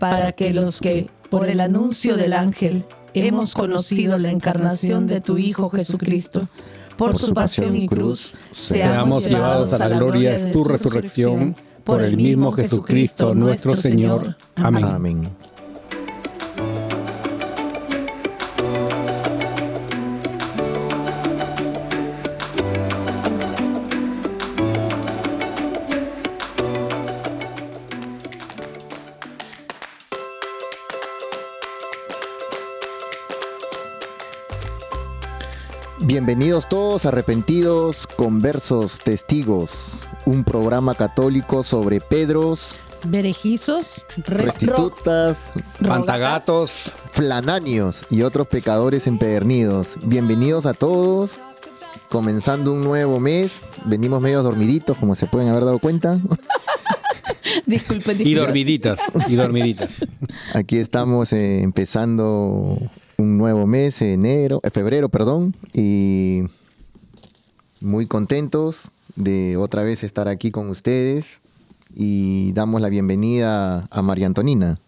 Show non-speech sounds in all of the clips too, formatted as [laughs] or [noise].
para que los que, por el anuncio del ángel, hemos conocido la encarnación de tu Hijo Jesucristo, por su pasión y cruz, Seamos llevados a la gloria de tu resurrección por el mismo Jesucristo nuestro Señor. Amén. Amén. Bienvenidos todos arrepentidos, conversos, testigos, un programa católico sobre Pedros, Berejizos, re- restitutas, Pantagatos, flananios y otros pecadores empedernidos. Bienvenidos a todos. Comenzando un nuevo mes, venimos medio dormiditos, como se pueden haber dado cuenta. [laughs] Disculpen, y disculpen. dormiditas, y dormiditas. Aquí estamos eh, empezando un nuevo mes, enero, eh, febrero, perdón, y muy contentos de otra vez estar aquí con ustedes y damos la bienvenida a María Antonina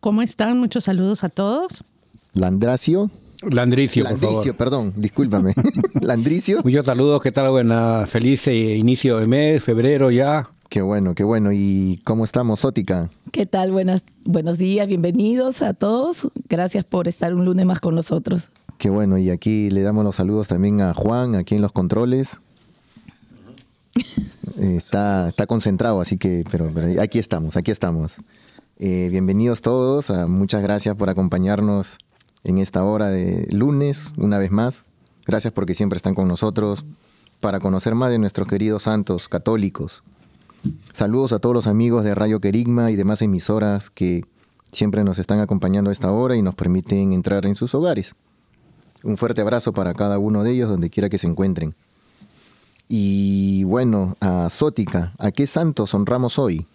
¿Cómo están? Muchos saludos a todos. Landracio, Landricio, por Landricio, favor. perdón, discúlpame, [laughs] Landricio. Muchos saludos, ¿qué tal? Buena, feliz eh, inicio de mes, febrero ya. Qué bueno, qué bueno. ¿Y cómo estamos, Sótica? ¿Qué tal? Buenas, buenos días, bienvenidos a todos. Gracias por estar un lunes más con nosotros. Qué bueno. Y aquí le damos los saludos también a Juan, aquí en los controles. [laughs] Está, está concentrado, así que, pero, pero aquí estamos, aquí estamos. Eh, bienvenidos todos, ah, muchas gracias por acompañarnos en esta hora de lunes, una vez más. Gracias porque siempre están con nosotros para conocer más de nuestros queridos santos católicos. Saludos a todos los amigos de Radio Querigma y demás emisoras que siempre nos están acompañando a esta hora y nos permiten entrar en sus hogares. Un fuerte abrazo para cada uno de ellos donde quiera que se encuentren. Y bueno, a Sótica, ¿a qué santos honramos hoy?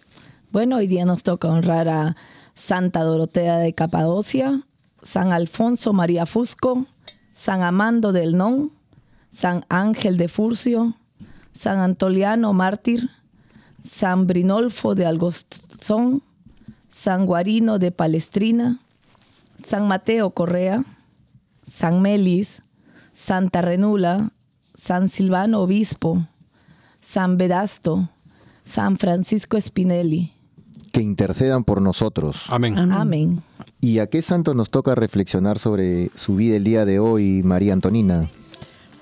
Bueno, hoy día nos toca honrar a Santa Dorotea de Capadocia, San Alfonso María Fusco, San Amando del Non, San Ángel de Furcio, San Antoliano Mártir, San Brinolfo de Algozón, San Guarino de Palestrina, San Mateo Correa, San Melis, Santa Renula, San Silvano Obispo, San Vedasto, San Francisco Spinelli. Que intercedan por nosotros. Amén. Amén. ¿Y a qué santo nos toca reflexionar sobre su vida el día de hoy, María Antonina?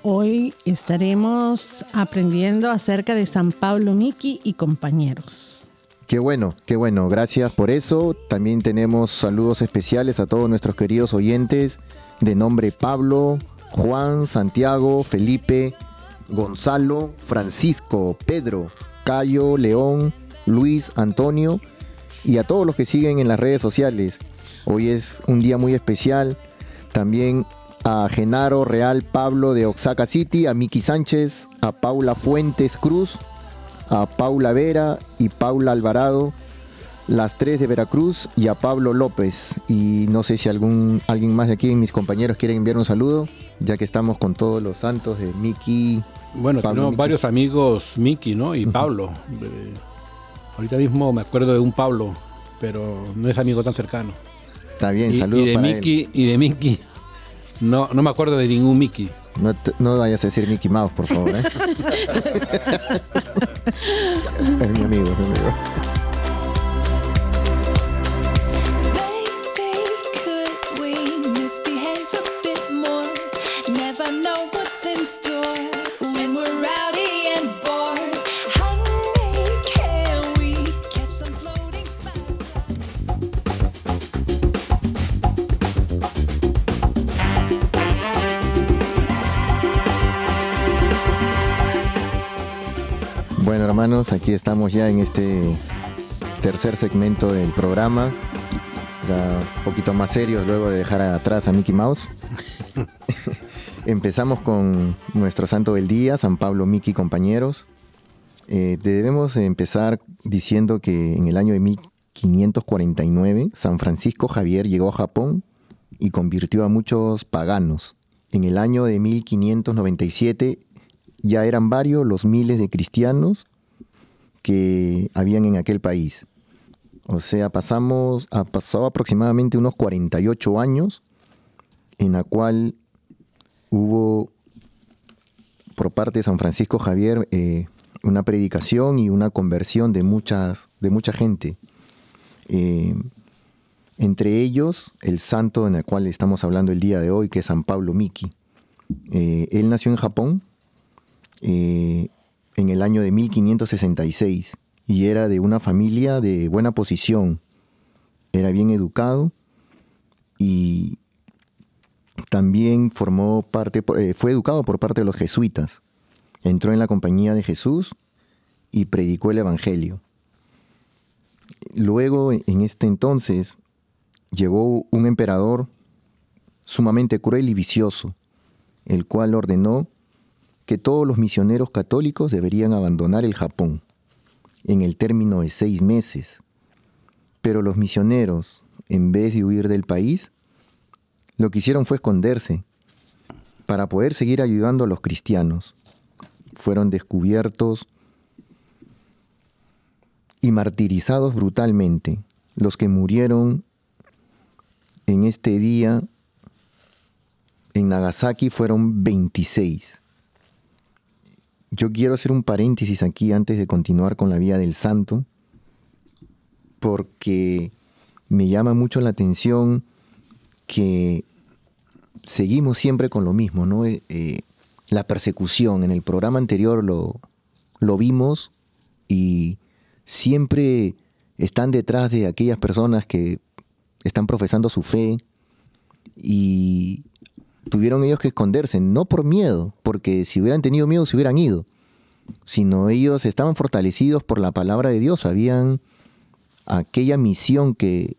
Hoy estaremos aprendiendo acerca de San Pablo Miki y compañeros. Qué bueno, qué bueno, gracias por eso. También tenemos saludos especiales a todos nuestros queridos oyentes de nombre Pablo, Juan, Santiago, Felipe, Gonzalo, Francisco, Pedro, Cayo, León, Luis, Antonio y a todos los que siguen en las redes sociales. Hoy es un día muy especial. También a Genaro Real Pablo de Oaxaca City, a Miki Sánchez, a Paula Fuentes Cruz, a Paula Vera y Paula Alvarado, las tres de Veracruz y a Pablo López. Y no sé si algún, alguien más de aquí, mis compañeros, quieren enviar un saludo, ya que estamos con todos los santos de Miki. Bueno, tenemos varios amigos, Miki, ¿no? Y Pablo. Eh, ahorita mismo me acuerdo de un Pablo, pero no es amigo tan cercano. Está bien, saludos. Y de Miki, y de Miki, no, no me acuerdo de ningún Miki. No, no vayas a decir Mickey Mouse, por favor. ¿eh? [laughs] es mi amigo, es mi amigo. Hermanos, aquí estamos ya en este tercer segmento del programa. un poquito más serios luego de dejar atrás a Mickey Mouse. [laughs] Empezamos con nuestro santo del día, San Pablo Miki, compañeros. Eh, debemos empezar diciendo que en el año de 1549 San Francisco Javier llegó a Japón y convirtió a muchos paganos. En el año de 1597 ya eran varios los miles de cristianos que habían en aquel país. O sea, pasamos, ha pasado aproximadamente unos 48 años en la cual hubo por parte de San Francisco Javier eh, una predicación y una conversión de, muchas, de mucha gente. Eh, entre ellos, el santo en el cual estamos hablando el día de hoy, que es San Pablo Miki. Eh, él nació en Japón en el año de 1566 y era de una familia de buena posición. Era bien educado y también formó parte, eh, fue educado por parte de los jesuitas. Entró en la compañía de Jesús y predicó el Evangelio. Luego, en este entonces, llegó un emperador sumamente cruel y vicioso, el cual ordenó que todos los misioneros católicos deberían abandonar el Japón en el término de seis meses. Pero los misioneros, en vez de huir del país, lo que hicieron fue esconderse para poder seguir ayudando a los cristianos. Fueron descubiertos y martirizados brutalmente. Los que murieron en este día en Nagasaki fueron 26. Yo quiero hacer un paréntesis aquí antes de continuar con la vida del santo, porque me llama mucho la atención que seguimos siempre con lo mismo, ¿no? Eh, eh, la persecución. En el programa anterior lo, lo vimos y siempre están detrás de aquellas personas que están profesando su fe y tuvieron ellos que esconderse, no por miedo, porque si hubieran tenido miedo se hubieran ido, sino ellos estaban fortalecidos por la palabra de Dios, sabían aquella misión que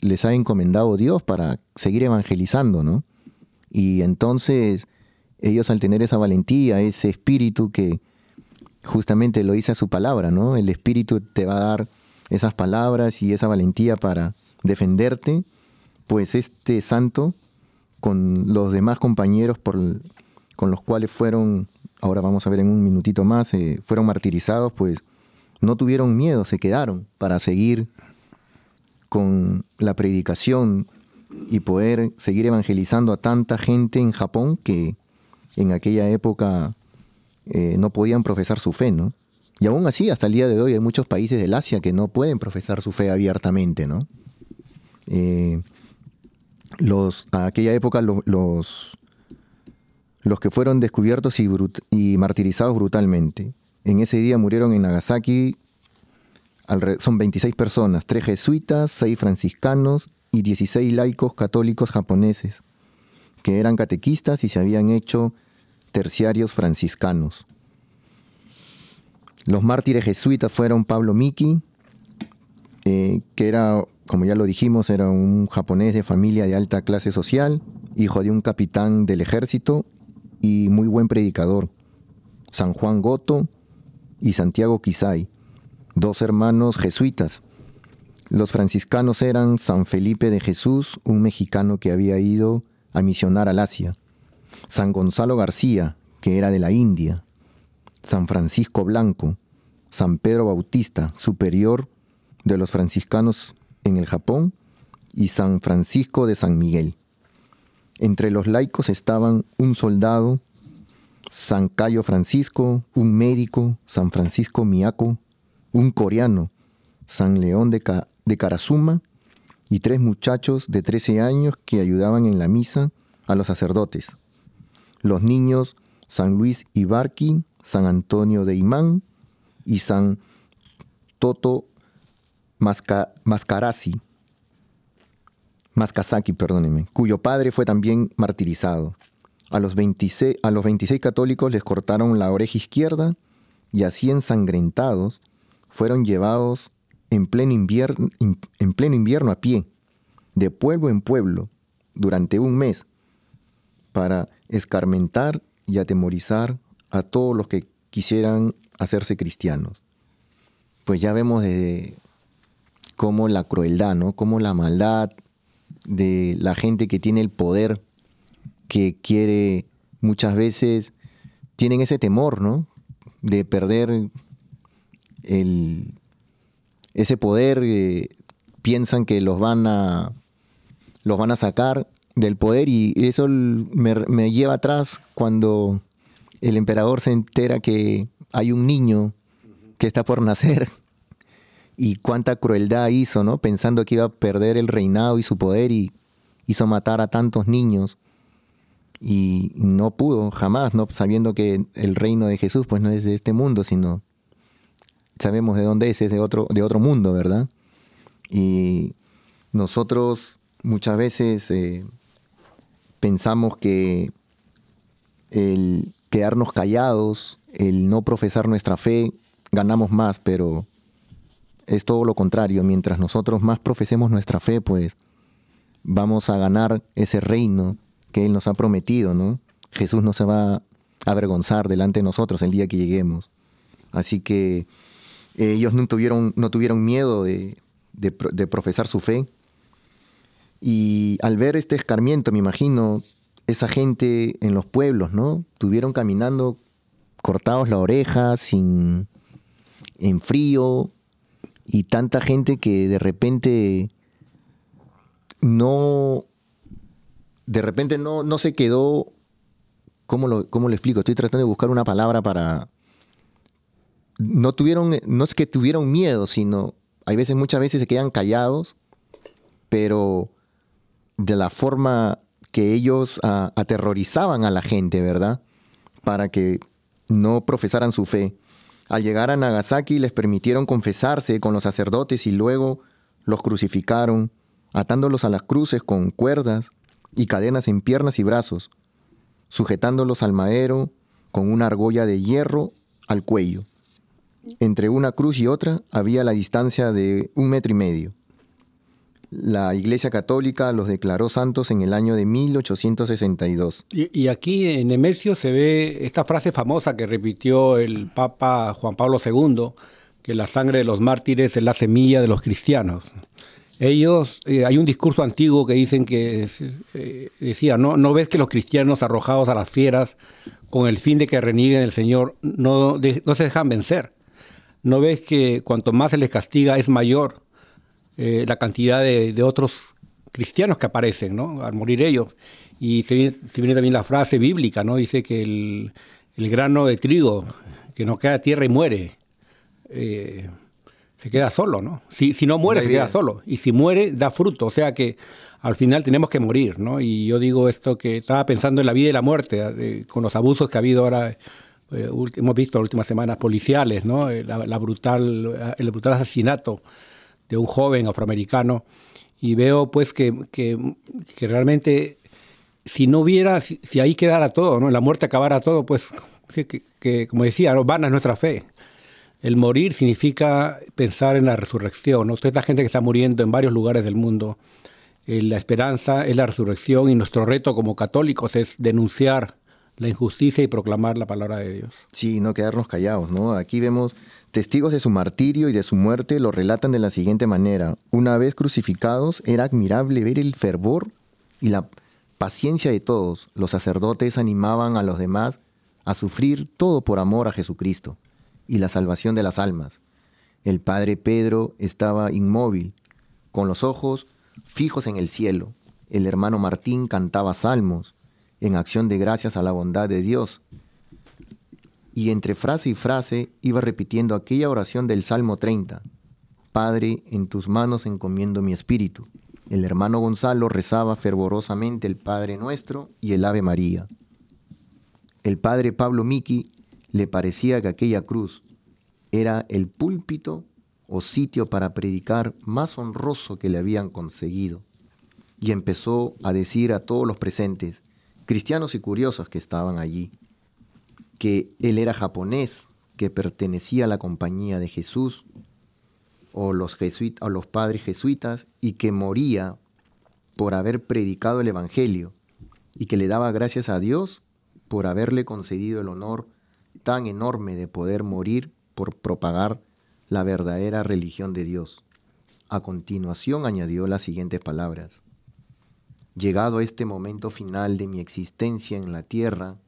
les ha encomendado Dios para seguir evangelizando, ¿no? Y entonces ellos al tener esa valentía, ese espíritu que justamente lo dice a su palabra, ¿no? El espíritu te va a dar esas palabras y esa valentía para defenderte, pues este santo, con los demás compañeros por, con los cuales fueron, ahora vamos a ver en un minutito más, eh, fueron martirizados, pues no tuvieron miedo, se quedaron para seguir con la predicación y poder seguir evangelizando a tanta gente en Japón que en aquella época eh, no podían profesar su fe, ¿no? Y aún así, hasta el día de hoy hay muchos países del Asia que no pueden profesar su fe abiertamente, ¿no? Eh, los, a aquella época los, los que fueron descubiertos y, martirizados brutalmente. En ese día murieron en Nagasaki son 26 personas, 3 jesuitas, 6 franciscanos y 16 laicos católicos japoneses, que eran catequistas y se habían hecho terciarios franciscanos. Los mártires jesuitas fueron Pablo Miki, eh, que era, como ya lo dijimos, era un japonés de familia de alta clase social, hijo de un capitán del ejército y muy buen predicador. San Juan Goto y Santiago Kisai dos hermanos jesuitas, Los franciscanos eran San Felipe de Jesús, un mexicano que había ido a misionar al Asia, San Gonzalo García, que era de la India, San Francisco Blanco, San Pedro Bautista, superior de los franciscanos en el Japón, y San Francisco de San Miguel. Entre los laicos estaban un soldado, San Cayo Francisco, un médico, San Francisco Miyako, un coreano, San León de, Karasuma, y tres muchachos de 13 años que ayudaban en la misa a los sacerdotes. Los niños San Luis Ibarki, San Antonio de Imán y San Toto Mascarasi, Mascasaki, perdónenme, cuyo padre fue también martirizado. A los, 26, a los 26 católicos les cortaron la oreja izquierda y así ensangrentados fueron llevados en pleno, invierno, en pleno invierno a pie, de pueblo en pueblo, durante un mes, para escarmentar y atemorizar a todos los que quisieran hacerse cristianos. Pues ya vemos de cómo la crueldad, ¿no? Cómo la maldad de la gente que tiene el poder, que quiere muchas veces, tienen ese temor, ¿no? De perder el, ese poder, eh, piensan que los van a los van a sacar del poder y eso me, lleva atrás cuando el emperador se entera que hay un niño que está por nacer [laughs] y cuánta crueldad hizo, ¿no? Pensando que iba a perder el reinado y su poder y hizo matar a tantos niños y no pudo jamás, ¿no? Sabiendo que el reino de Jesús pues no es de este mundo, sino sabemos de dónde es, es de otro, de otro mundo, ¿verdad? Y nosotros muchas veces eh, pensamos que el quedarnos callados, el no profesar nuestra fe, ganamos más, pero es todo lo contrario. Mientras nosotros más profesemos nuestra fe, pues vamos a ganar ese reino que Él nos ha prometido, ¿no? Jesús no se va a avergonzar delante de nosotros el día que lleguemos. Así que ellos no tuvieron, no tuvieron miedo de, de profesar su fe, y al ver este escarmiento, me imagino, esa gente en los pueblos, ¿no? Tuvieron caminando cortados la oreja, sin, en frío, y tanta gente que de repente no, de repente no, no se quedó, ¿cómo lo, ¿cómo explico? Estoy tratando de buscar una palabra para, no tuvieron, no es que tuvieron miedo, sino hay veces, muchas veces se quedan callados, pero de la forma que ellos ah, aterrorizaban a la gente, ¿verdad? Para que no profesaran su fe. Al llegar a Nagasaki les permitieron confesarse con los sacerdotes y luego los crucificaron, atándolos a las cruces con cuerdas y cadenas en piernas y brazos, sujetándolos al madero con una argolla de hierro al cuello. Entre una cruz y otra había la distancia de un metro y medio la Iglesia Católica los declaró santos en el año de 1862. Y, aquí en Nemesio se ve esta frase famosa que repitió el Papa Juan Pablo II, que la sangre de los mártires es la semilla de los cristianos. Ellos, eh, hay un discurso antiguo que dicen que eh, decía, ¿no? ¿no ves que los cristianos arrojados a las fieras con el fin de que renieguen el Señor no, no se dejan vencer? ¿No ves que cuanto más se les castiga es mayor eh, la cantidad de, otros cristianos que aparecen, ¿no? Al morir ellos. Y se viene, también la frase bíblica, ¿no? Dice que el, grano de trigo que no queda tierra y muere, eh, se queda solo, ¿no? Si, si no muere, se queda solo. Y si muere, da fruto. O sea que al final tenemos que morir, ¿no? Y yo digo esto que estaba pensando en la vida y la muerte, con los abusos que ha habido ahora. Eh, hemos visto las últimas semanas policiales, ¿no? La, brutal, el brutal asesinato de un joven afroamericano y veo pues que, realmente si no hubiera, si, ahí quedara todo, ¿no? la muerte acabara todo, pues que, como decía, ¿no? vana es nuestra fe. El morir significa pensar en la resurrección. ¿no? Toda esta gente que está muriendo en varios lugares del mundo, eh, la esperanza es la resurrección y nuestro reto como católicos es denunciar la injusticia y proclamar la palabra de Dios. Sí, no quedarnos callados, ¿no? Aquí vemos testigos de su martirio y de su muerte lo relatan de la siguiente manera. Una vez crucificados, era admirable ver el fervor y la paciencia de todos. Los sacerdotes animaban a los demás a sufrir todo por amor a Jesucristo y la salvación de las almas. El padre Pedro estaba inmóvil, con los ojos fijos en el cielo. El hermano Martín cantaba salmos en acción de gracias a la bondad de Dios. Y entre frase y frase iba repitiendo aquella oración del Salmo 30. Padre, en tus manos encomiendo mi espíritu. El hermano Gonzalo rezaba fervorosamente el Padre Nuestro y el Ave María. El padre Pablo Miki le parecía que aquella cruz era el púlpito o sitio para predicar más honroso que le habían conseguido. Y empezó a decir a todos los presentes, cristianos y curiosos que estaban allí, que él era japonés, que pertenecía a la compañía de Jesús, o los, o los padres jesuitas, y que moría por haber predicado el Evangelio, y que le daba gracias a Dios por haberle concedido el honor tan enorme de poder morir por propagar la verdadera religión de Dios. A continuación añadió las siguientes palabras. Llegado a este momento final de mi existencia en la tierra,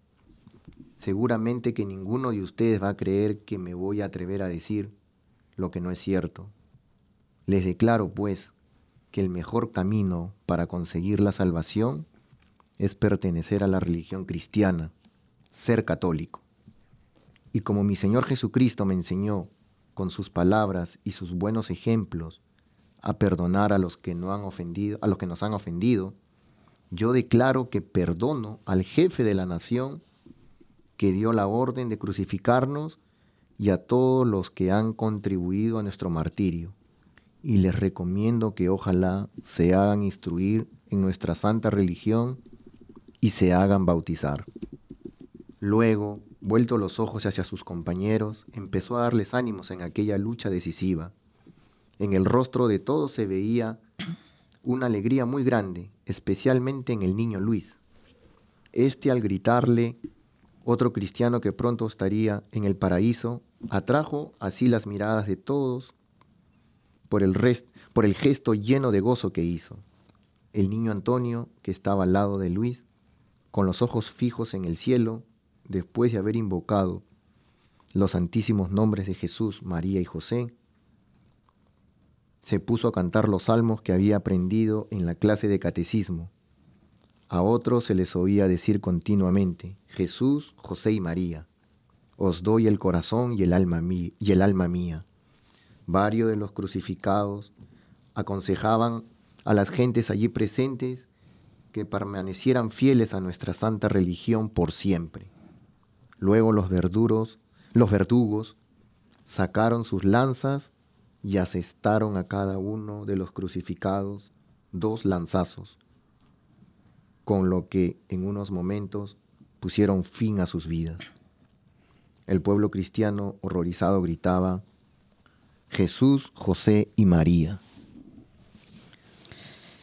seguramente que ninguno de ustedes va a creer que me voy a atrever a decir lo que no es cierto. Les declaro, pues, que el mejor camino para conseguir la salvación es pertenecer a la religión cristiana, ser católico. Y como mi Señor Jesucristo me enseñó con sus palabras y sus buenos ejemplos a perdonar a los que no han ofendido, a los que nos han ofendido, yo declaro que perdono al jefe de la nación que dio la orden de crucificarnos y a todos los que han contribuido a nuestro martirio. Y les recomiendo que ojalá se hagan instruir en nuestra santa religión y se hagan bautizar. Luego, vuelto los ojos hacia sus compañeros, empezó a darles ánimos en aquella lucha decisiva. En el rostro de todos se veía una alegría muy grande, especialmente en el niño Luis. Este al gritarle, otro cristiano que pronto estaría en el paraíso, atrajo así las miradas de todos por el, por el gesto lleno de gozo que hizo. El niño Antonio, que estaba al lado de Luis, con los ojos fijos en el cielo, después de haber invocado los santísimos nombres de Jesús, María y José, se puso a cantar los salmos que había aprendido en la clase de catecismo. A otros se les oía decir continuamente, Jesús, José y María, os doy el corazón y el alma, y el alma mía. Varios de los crucificados aconsejaban a las gentes allí presentes que permanecieran fieles a nuestra santa religión por siempre. Luego los verduros, los verdugos, sacaron sus lanzas y asestaron a cada uno de los crucificados dos lanzazos, con lo que en unos momentos pusieron fin a sus vidas. El pueblo cristiano horrorizado gritaba, Jesús, José y María.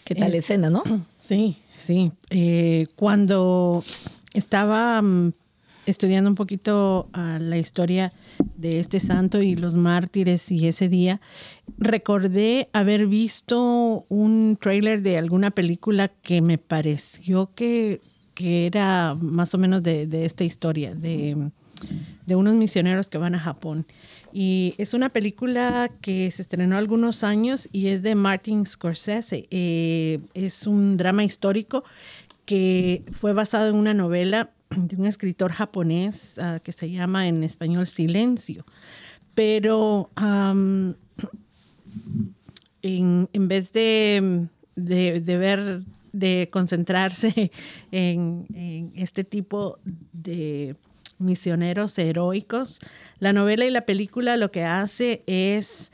¿Qué tal escena, no? [clears throat] Sí, Sí, eh, cuando estaba mm, estudiando un poquito ah, la historia de este santo y los mártires y ese día, recordé haber visto un trailer de alguna película que me pareció que, era más o menos de, esta historia, de, de unos misioneros que van a Japón. Y es una película que se estrenó algunos años y es de Martin Scorsese. Eh, es un drama histórico fue basado en una novela de un escritor japonés ah, que se llama en español Silencio. Pero en, vez de, ver, de concentrarse [laughs] en este tipo de misioneros heroicos. La novela y la película lo que hace es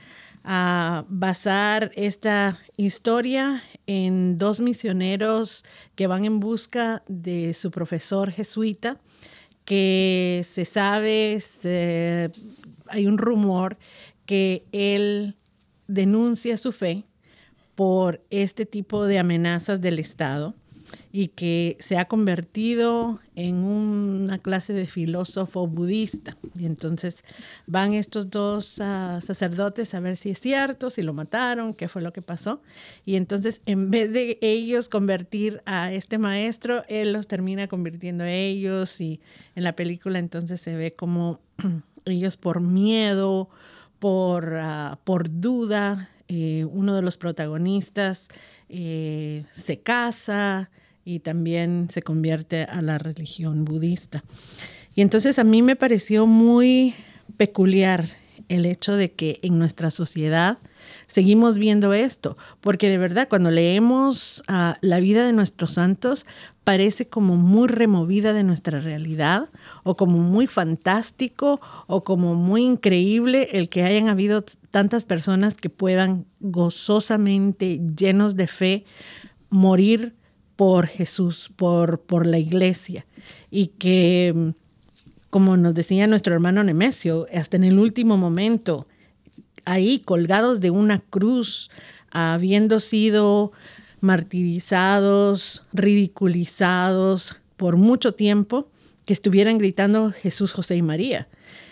ah, basar esta historia en dos misioneros que van en busca de su profesor jesuita, que se sabe, hay un rumor que él denuncia su fe por este tipo de amenazas del Estado y que se ha convertido en una clase de filósofo budista. Y entonces van estos dos ah, sacerdotes a ver si es cierto, si lo mataron, qué fue lo que pasó. Y entonces en vez de ellos convertir a este maestro, él los termina convirtiendo a ellos y en la película entonces se ve como [clears throat] ellos por miedo, por, ah, por duda, eh, uno de los protagonistas eh, se casa y también se convierte a la religión budista. Y entonces a mí me pareció muy peculiar el hecho de que en nuestra sociedad seguimos viendo esto, porque de verdad cuando leemos ah, la vida de nuestros santos parece como muy removida de nuestra realidad o como muy fantástico o como muy increíble el que hayan habido tantas personas que puedan gozosamente, llenos de fe, morir por Jesús, por, por la iglesia. Y que, como nos decía nuestro hermano Nemesio, hasta en el último momento, ahí colgados de una cruz, habiendo sido martirizados, ridiculizados por mucho tiempo, que estuvieran gritando Jesús, José y María.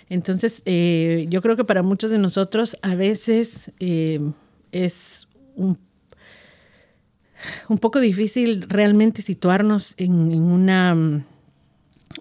Entonces, eh, yo creo que para muchos de nosotros a veces eh, es un, poco difícil realmente situarnos en, una,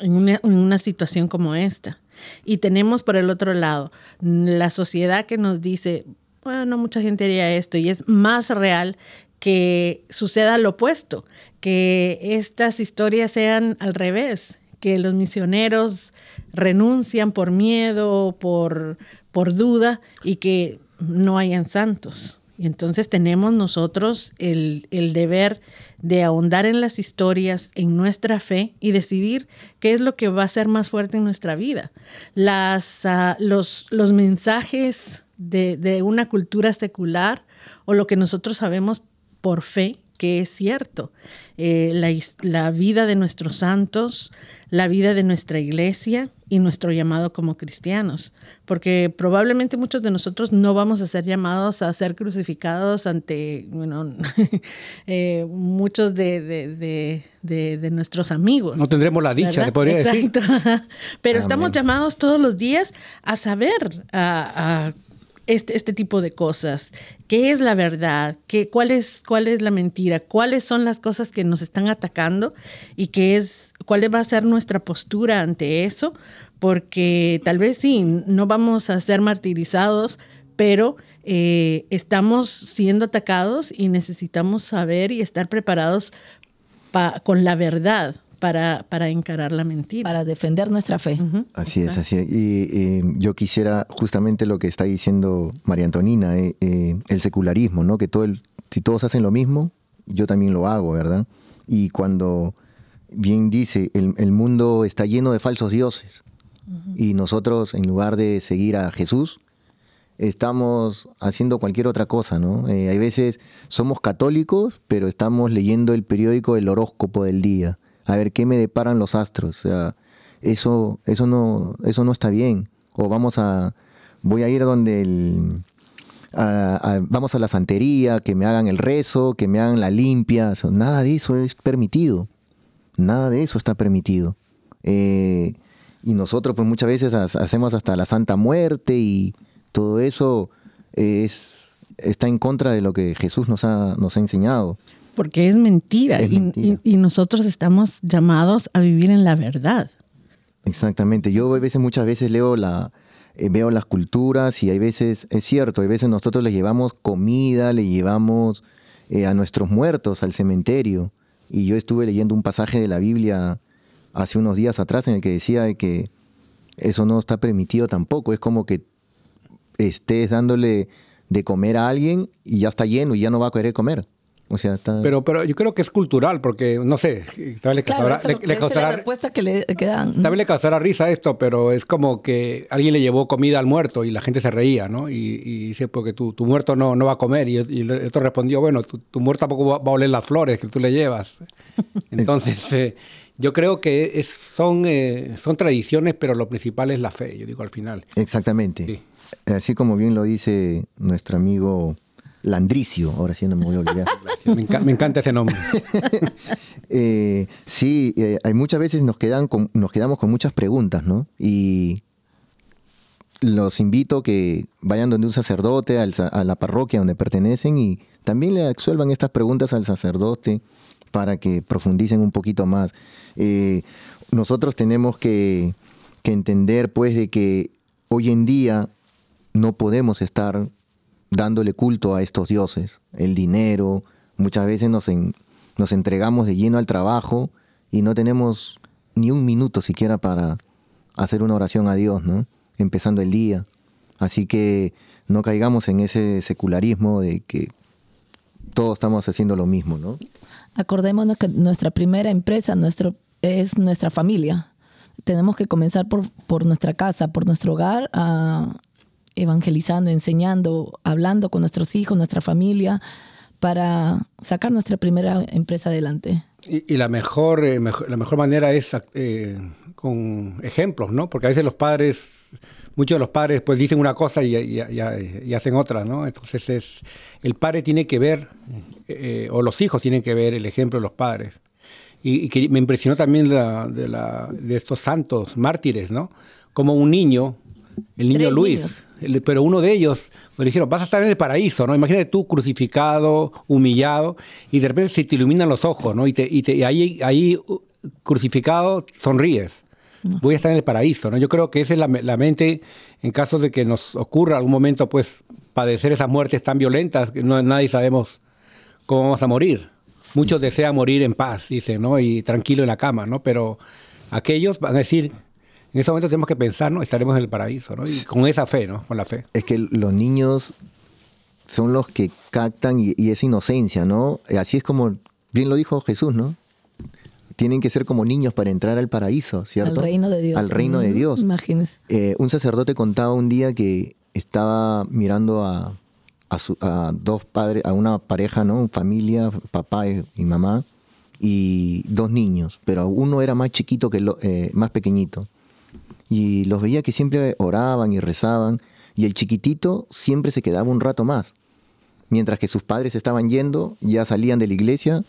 en una situación como esta. Y tenemos por el otro lado la sociedad que nos dice, bueno, mucha gente haría esto y es más real que suceda lo opuesto, que estas historias sean al revés, que los misioneros renuncian por miedo, por, por duda y que no hayan santos. Y entonces tenemos nosotros el, deber de ahondar en las historias, en nuestra fe y decidir qué es lo que va a ser más fuerte en nuestra vida. Las, ah, los, los mensajes de, de una cultura secular o lo que nosotros sabemos por fe que es cierto. Eh, la, la, vida de nuestros santos, la vida de nuestra iglesia y nuestro llamado como cristianos. Porque probablemente muchos de nosotros no vamos a ser llamados a ser crucificados ante bueno, [laughs] eh, muchos de, de, de, de, nuestros amigos. No tendremos la dicha, de poder Exacto. [laughs] Pero estamos llamados todos los días a saber, a, a este, este, tipo de cosas. ¿Qué es la verdad? ¿Qué, cuál, es, ¿Cuál es la mentira? ¿Cuáles son las cosas que nos están atacando? ¿Y qué es, cuál va a ser nuestra postura ante eso? Porque tal vez sí, no vamos a ser martirizados, pero eh, estamos siendo atacados y necesitamos saber y estar preparados con la verdad para, para, encarar la mentira. Para defender nuestra fe. Así es, así es. Y yo quisiera justamente lo que está diciendo María Antonina, eh, eh, el secularismo, ¿no? Que todo el, si todos hacen lo mismo, yo también lo hago, ¿verdad? Y cuando bien dice, el, el mundo está lleno de falsos dioses. Y nosotros, en lugar de seguir a Jesús, estamos haciendo cualquier otra cosa, ¿no? Eh, hay veces somos católicos, pero estamos leyendo el periódico El horóscopo del día a ver qué me deparan los astros. O sea, eso, eso, no, eso no está bien. O vamos a, voy a ir donde el, vamos a la santería, que me hagan el rezo, que me hagan la limpia. nada de eso es permitido. Nada de eso está permitido. Eh, y nosotros pues muchas veces hacemos hasta la Santa Muerte y todo eso es, está en contra de lo que Jesús nos ha, nos ha enseñado porque es mentira, Y, nosotros estamos llamados a vivir en la verdad. Exactamente. Yo a veces, muchas veces leo la, eh, veo las culturas y hay veces, es cierto, hay veces nosotros le llevamos comida, le llevamos eh, a nuestros muertos al cementerio. Y yo estuve leyendo un pasaje de la Biblia hace unos días atrás en el que decía que eso no está permitido tampoco. Es como que estés dándole de comer a alguien y ya está lleno y ya no va a querer comer. O sea, pero, pero yo creo que es cultural, porque no sé, tal vez le causará, le, causará, la respuesta que le, dan. Tal vez le causará risa esto, pero es como que alguien le llevó comida al muerto y la gente se reía, ¿no? Y, dice, porque tu, tu, muerto no, no va a comer. Y, y el otro respondió, bueno, tu, tu, muerto tampoco va, a oler las flores que tú le llevas. [laughs] Entonces, eh, yo creo que es, son, eh, son tradiciones, pero lo principal es la fe, yo digo al final. Exactamente. Así como bien lo dice nuestro amigo Landricio, ahora sí no me voy a olvidar. [laughs] me, encanta ese nombre. [laughs] Eh, sí, eh, hay muchas veces nos, quedan nos quedamos con muchas preguntas, ¿no? Y los invito a que vayan donde un sacerdote, a la parroquia donde pertenecen y también le absuelvan estas preguntas al sacerdote para que profundicen un poquito más. Eh, nosotros tenemos que, que, entender pues de que hoy en día no podemos estar dándole culto a estos dioses, el dinero, muchas veces nos, nos entregamos de lleno al trabajo y no tenemos ni un minuto siquiera para hacer una oración a Dios, ¿no? Empezando el día. Así que no caigamos en ese secularismo de que todos estamos haciendo lo mismo, ¿no? Acordémonos que nuestra primera empresa nuestro, es nuestra familia. Tenemos que comenzar por, por nuestra casa, por nuestro hogar, evangelizando, enseñando, hablando con nuestros hijos, nuestra familia, para sacar nuestra primera empresa adelante. Y, la, mejor, eh, la mejor manera es eh, con ejemplos, ¿no? Porque a veces los padres, muchos de los padres pues dicen una cosa y, y, hacen otra, ¿no? Entonces es, el padre tiene que ver, eh, o los hijos tienen que ver el ejemplo de los padres. Y, que me impresionó también de, la, de estos santos mártires, ¿no? Como un niño el niño Luis. pero uno de ellos me dijeron, vas a estar en el paraíso, ¿no? Imagínate tú crucificado, humillado, y de repente se te iluminan los ojos, ¿no? Y, te, y, ahí, ahí uh, crucificado sonríes. Voy a estar en el paraíso, ¿no? Yo creo que esa es la, mente en caso de que nos ocurra algún momento, pues, padecer esas muertes tan violentas que no, nadie sabemos cómo vamos a morir. Muchos desean morir en paz, dicen, ¿no? Y tranquilo en la cama, ¿no? Pero aquellos van a decir, en ese momento tenemos que pensar, ¿no? Estaremos en el paraíso, ¿no? Y con esa fe, ¿no? Con la fe. Es que los niños son los que captan y, esa inocencia, ¿no? Así es como, bien lo dijo Jesús, ¿no? Tienen que ser como niños para entrar al paraíso, ¿cierto? Al reino de Dios. Al reino de Dios. Imagínese. Eh, un sacerdote contaba un día que estaba mirando a, dos padres, a una pareja, ¿no? Familia, papá y, mamá, y dos niños, pero uno era más chiquito que lo, eh, más pequeñito y los veía que siempre oraban y rezaban y el chiquitito siempre se quedaba un rato más. Mientras que sus padres estaban yendo, ya salían de la iglesia,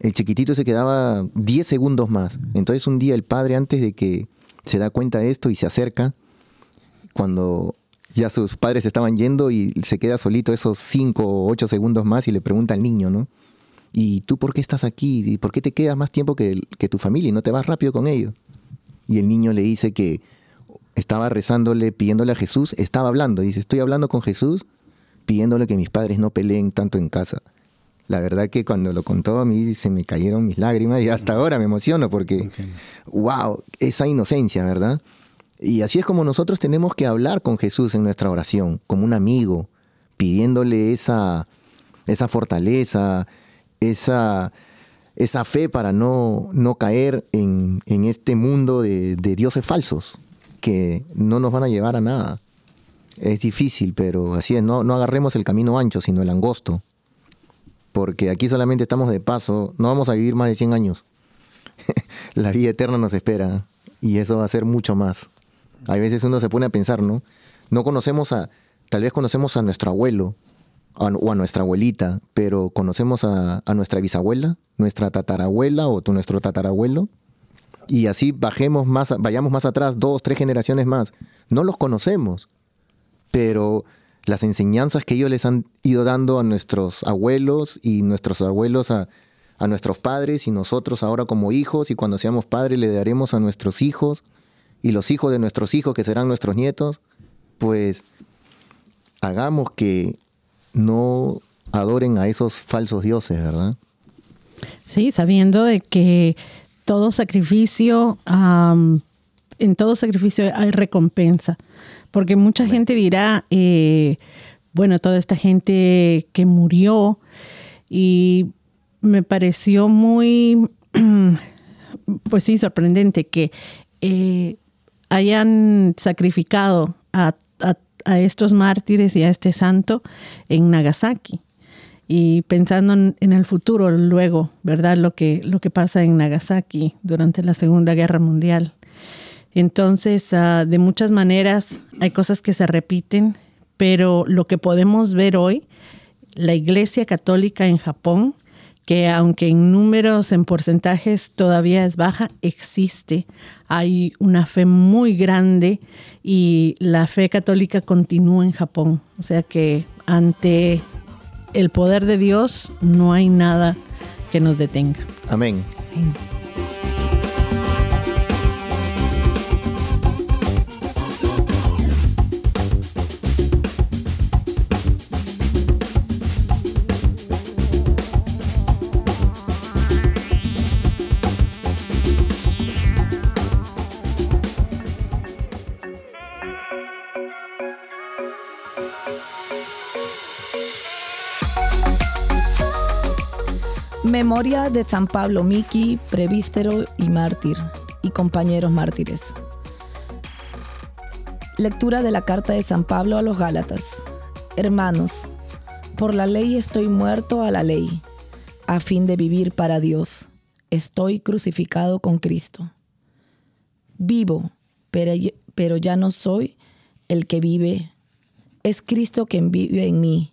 el chiquitito se quedaba 10 segundos más. Entonces un día el padre antes de que se da cuenta de esto y se acerca, cuando ya sus padres estaban yendo y se queda solito esos 5 o 8 segundos más y le pregunta al niño, ¿no? ¿Y tú por qué estás aquí? ¿Y por qué te quedas más tiempo que, que tu familia y no te vas rápido con ellos? Y el niño le dice que estaba rezándole, pidiéndole a Jesús, estaba hablando, dice, estoy hablando con Jesús, pidiéndole que mis padres no peleen tanto en casa. La verdad que cuando lo contó a mí se me cayeron mis lágrimas y hasta ahora me emociono porque, wow, esa inocencia, ¿verdad? Y así es como nosotros tenemos que hablar con Jesús en nuestra oración, como un amigo, pidiéndole esa, esa fortaleza, esa, esa fe para no, no caer en, este mundo de, dioses falsos que no nos van a llevar a nada. Es difícil, pero así es, no, no agarremos el camino ancho, sino el angosto. Porque aquí solamente estamos de paso, no vamos a vivir más de 100 años. [laughs] La vida eterna nos espera y eso va a ser mucho más. Hay veces uno se pone a pensar, ¿no? No conocemos a, tal vez conocemos a nuestro abuelo, o a nuestra abuelita, pero conocemos a, nuestra bisabuela, nuestra tatarabuela o nuestro tatarabuelo, y así bajemos más, vayamos más atrás, dos, tres generaciones más. No los conocemos, pero las enseñanzas que ellos les han ido dando a nuestros abuelos y nuestros abuelos a, a nuestros padres y nosotros ahora como hijos y cuando seamos padres le daremos a nuestros hijos y los hijos de nuestros hijos que serán nuestros nietos, pues hagamos que no adoren a esos falsos dioses, ¿verdad? Sí, sabiendo de que todo sacrificio, en todo sacrificio hay recompensa, porque mucha gente dirá, eh, bueno, toda esta gente que murió y me pareció muy, [clears throat] pues sí, sorprendente que eh, hayan sacrificado a, a a estos mártires y a este santo en Nagasaki. Y pensando en, el futuro, luego, ¿verdad? Lo que, lo que pasa en Nagasaki durante la Segunda Guerra Mundial. Entonces, ah, de muchas maneras, hay cosas que se repiten, pero lo que podemos ver hoy, la Iglesia Católica en Japón que aunque en números, en porcentajes todavía es baja, existe. Hay una fe muy grande y la fe católica continúa en Japón. O sea que ante el poder de Dios no hay nada que nos detenga. Amén. Memoria de San Pablo Miki, prevístero y mártir, y compañeros mártires. Lectura de la carta de San Pablo a los Gálatas. Hermanos, por la ley estoy muerto a la ley, a fin de vivir para Dios. Estoy crucificado con Cristo. Vivo, pero, ya no soy el que vive, es Cristo quien vive en mí,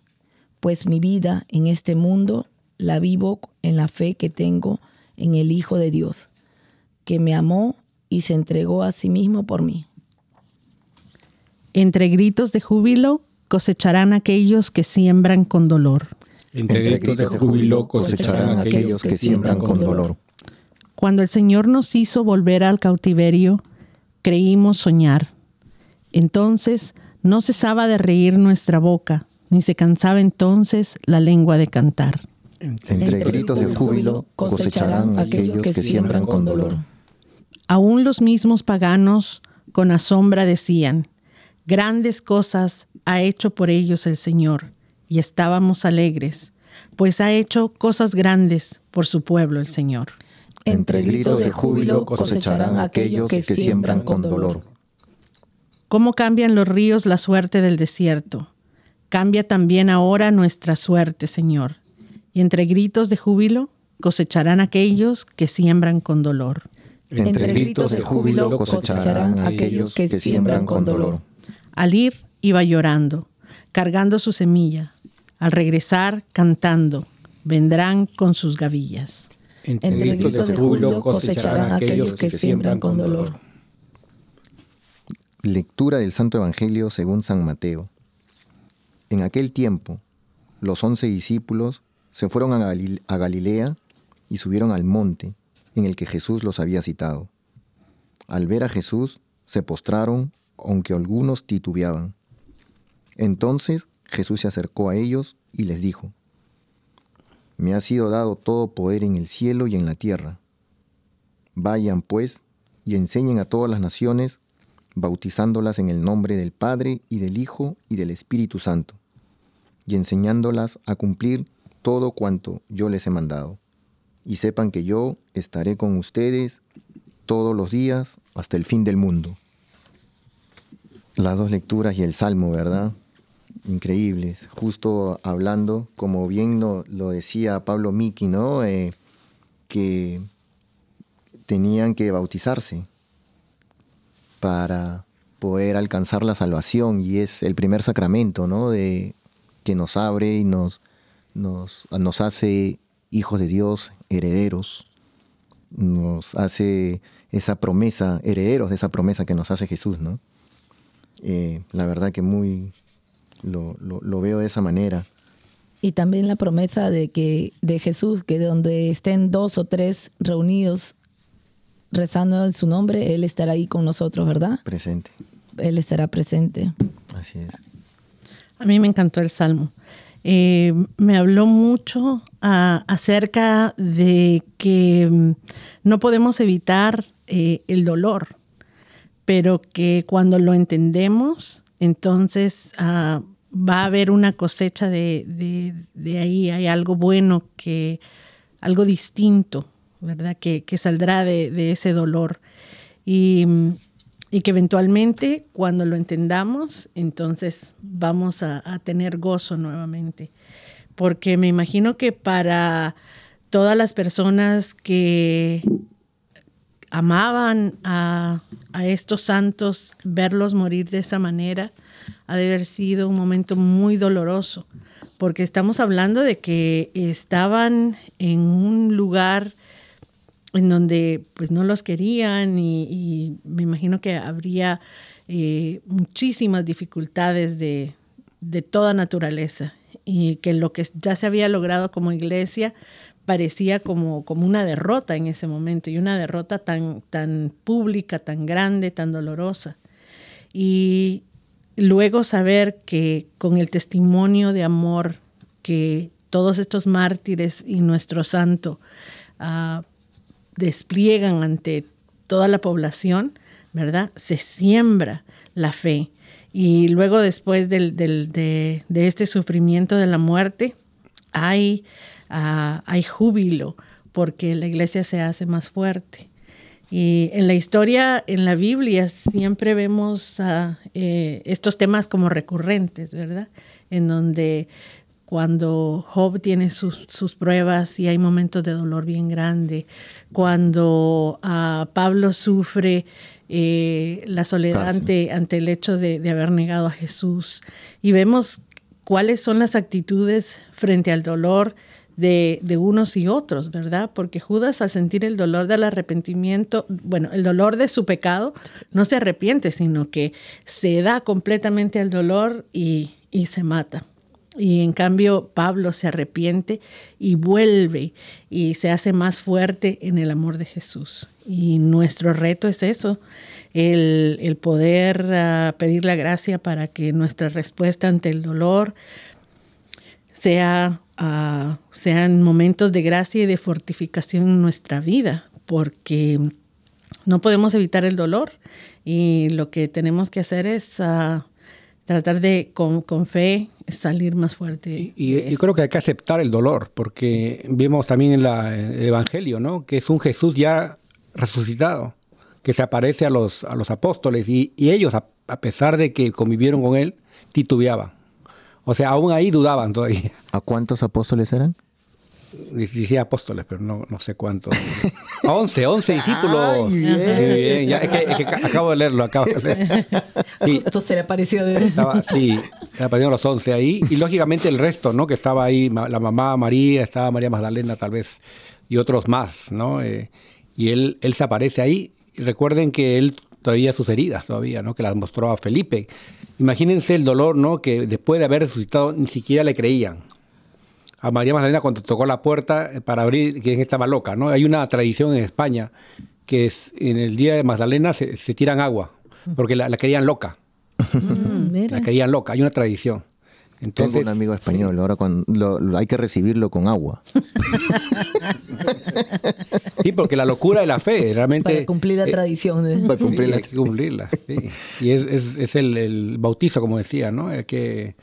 pues mi vida en este mundo la vivo en la fe que tengo en el Hijo de Dios, que me amó y se entregó a sí mismo por mí. Entre gritos de júbilo cosecharán aquellos que siembran con dolor. Entre gritos de júbilo cosecharán aquellos que siembran con dolor. Cuando el Señor nos hizo volver al cautiverio, creímos soñar. Entonces no cesaba de reír nuestra boca, ni se cansaba entonces la lengua de cantar. Entre gritos de júbilo cosecharán aquellos que siembran con dolor. Aún los mismos paganos con asombra decían, grandes cosas ha hecho por ellos el Señor, y estábamos alegres, pues ha hecho cosas grandes por su pueblo el Señor. Entre gritos de júbilo cosecharán aquellos que siembran con dolor. ¿Cómo cambian los ríos la suerte del desierto? Cambia también ahora nuestra suerte, Señor y entre gritos de júbilo cosecharán aquellos que siembran con dolor. Entre gritos de júbilo cosecharán aquellos que siembran con dolor. Al ir iba llorando, cargando su semilla. Al regresar cantando, vendrán con sus gavillas. Entre gritos de júbilo cosecharán aquellos que siembran con dolor. Lectura del Santo Evangelio según San Mateo. En aquel tiempo, los once discípulos se fueron a, Galilea y subieron al monte en el que Jesús los había citado. Al ver a Jesús, se postraron, aunque algunos titubeaban. Entonces Jesús se acercó a ellos y les dijo, Me ha sido dado todo poder en el cielo y en la tierra. Vayan pues y enseñen a todas las naciones, bautizándolas en el nombre del Padre y del Hijo y del Espíritu Santo, y enseñándolas a cumplir todo cuanto yo les he mandado. Y sepan que yo estaré con ustedes todos los días hasta el fin del mundo. Las dos lecturas y el Salmo, ¿verdad? Increíbles. Justo hablando, como bien lo, decía Pablo Miki, ¿no? Eh, que tenían que bautizarse para poder alcanzar la salvación y es el primer sacramento, ¿no? De, que nos abre y nos, nos, nos hace hijos de Dios, herederos, nos hace esa promesa, herederos de esa promesa que nos hace Jesús, ¿no? Eh, la verdad que muy lo, lo, veo de esa manera. Y también la promesa de que de Jesús, que donde estén dos o tres reunidos rezando en su nombre, Él estará ahí con nosotros, ¿verdad? Presente. Él estará presente. Así es. A mí me encantó el Salmo. Eh, me habló mucho acerca de que mm, no podemos evitar eh, el dolor, pero que cuando lo entendemos, entonces ah, va a haber una cosecha de, ahí, hay algo bueno, que, algo distinto, ¿verdad? Que, saldrá de, ese dolor. Y mm, y que eventualmente cuando lo entendamos, entonces vamos a, tener gozo nuevamente. Porque me imagino que para todas las personas que amaban a, estos santos, verlos morir de esa manera, ha de haber sido un momento muy doloroso, porque estamos hablando de que estaban en un lugar en donde pues no los querían y, me imagino que habría eh, muchísimas dificultades de, de toda naturaleza y que lo que ya se había logrado como iglesia parecía como, como una derrota en ese momento y una derrota tan, tan pública, tan grande, tan dolorosa. Y luego saber que con el testimonio de amor que todos estos mártires y nuestro santo uh, despliegan ante toda la población, ¿verdad? Se siembra la fe. Y luego después del, de, este sufrimiento de la muerte, hay hay júbilo porque la iglesia se hace más fuerte. Y en la historia, en la Biblia, siempre vemos eh, estos temas como recurrentes, ¿verdad? En donde cuando Job tiene sus, pruebas y hay momentos de dolor bien grande, cuando uh, Pablo sufre eh, la soledad ante, ante, el hecho de, de, haber negado a Jesús, y vemos cuáles son las actitudes frente al dolor de, unos y otros, ¿verdad? Porque Judas al sentir el dolor del arrepentimiento, bueno, el dolor de su pecado, no se arrepiente, sino que se da completamente al dolor y, y se mata. Y en cambio Pablo se arrepiente y vuelve y se hace más fuerte en el amor de Jesús. Y nuestro reto es eso, el, el poder uh, pedir la gracia para que nuestra respuesta ante el dolor sea sean momentos de gracia y de fortificación en nuestra vida, porque no podemos evitar el dolor y lo que tenemos que hacer es ah, tratar de, con, con, fe, salir más fuerte. Y, yo creo que hay que aceptar el dolor, porque vemos también en, el Evangelio, ¿no? Que es un Jesús ya resucitado, que se aparece a los, a los apóstoles y, ellos, a, a pesar de que convivieron con él, titubeaban o sea, aún ahí dudaban todavía. ¿A cuántos apóstoles eran? Decía apóstoles, pero no, no sé cuántos. A 11, 11 [laughs] discípulos. Ay, bien. Ya, es, que, acabo de leerlo, acabo de leer. [laughs] Sí, Justo se le apareció de... Estaba, sí, se aparecieron los 11 ahí. Y lógicamente el resto, ¿no? Que estaba ahí, la mamá María, estaba María Magdalena tal vez, y otros más, ¿no? Eh, y él, él se aparece ahí. Y recuerden que él todavía sus heridas, todavía, ¿no? Que las mostró a Felipe. Imagínense el dolor, ¿no? Que después de haber resucitado ni siquiera le creían. A María Magdalena cuando tocó la puerta eh, para abrir, que estaba loca, ¿no? Hay una tradición en España que es en el día de Magdalena se, tiran agua, porque la, querían loca. Mm, la querían loca, hay una tradición. Entonces, Tengo un amigo español, ahora cuando hay que recibirlo con agua. sí, porque la locura de la fe, realmente... Para cumplir la eh, tradición. Para cumplirla. hay que cumplirla, Y es, el, bautizo, como decía, ¿no? Es que...